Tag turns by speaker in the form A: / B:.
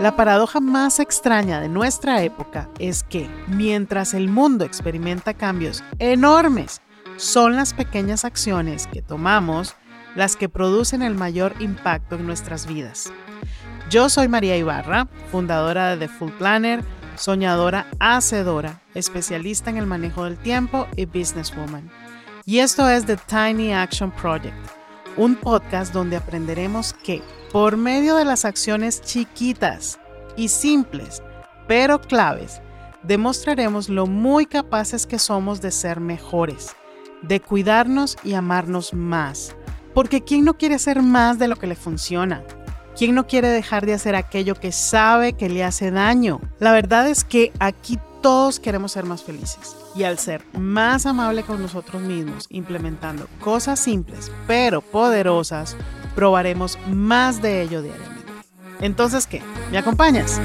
A: La paradoja más extraña de nuestra época es que, mientras el mundo experimenta cambios enormes, son las pequeñas acciones que tomamos las que producen el mayor impacto en nuestras vidas. Yo soy María Ibarra, fundadora de The Full Planner, soñadora hacedora, especialista en el manejo del tiempo y businesswoman. Y esto es The Tiny Action Project, un podcast donde aprenderemos que por medio de las acciones chiquitas y simples, pero claves, demostraremos lo muy capaces que somos de ser mejores, de cuidarnos y amarnos más. Porque ¿quién no quiere hacer más de lo que le funciona? ¿Quién no quiere dejar de hacer aquello que sabe que le hace daño? La verdad es que aquí todos queremos ser más felices. Y al ser más amable con nosotros mismos, implementando cosas simples pero poderosas, probaremos más de ello diariamente. Entonces, ¿qué? ¿Me acompañas?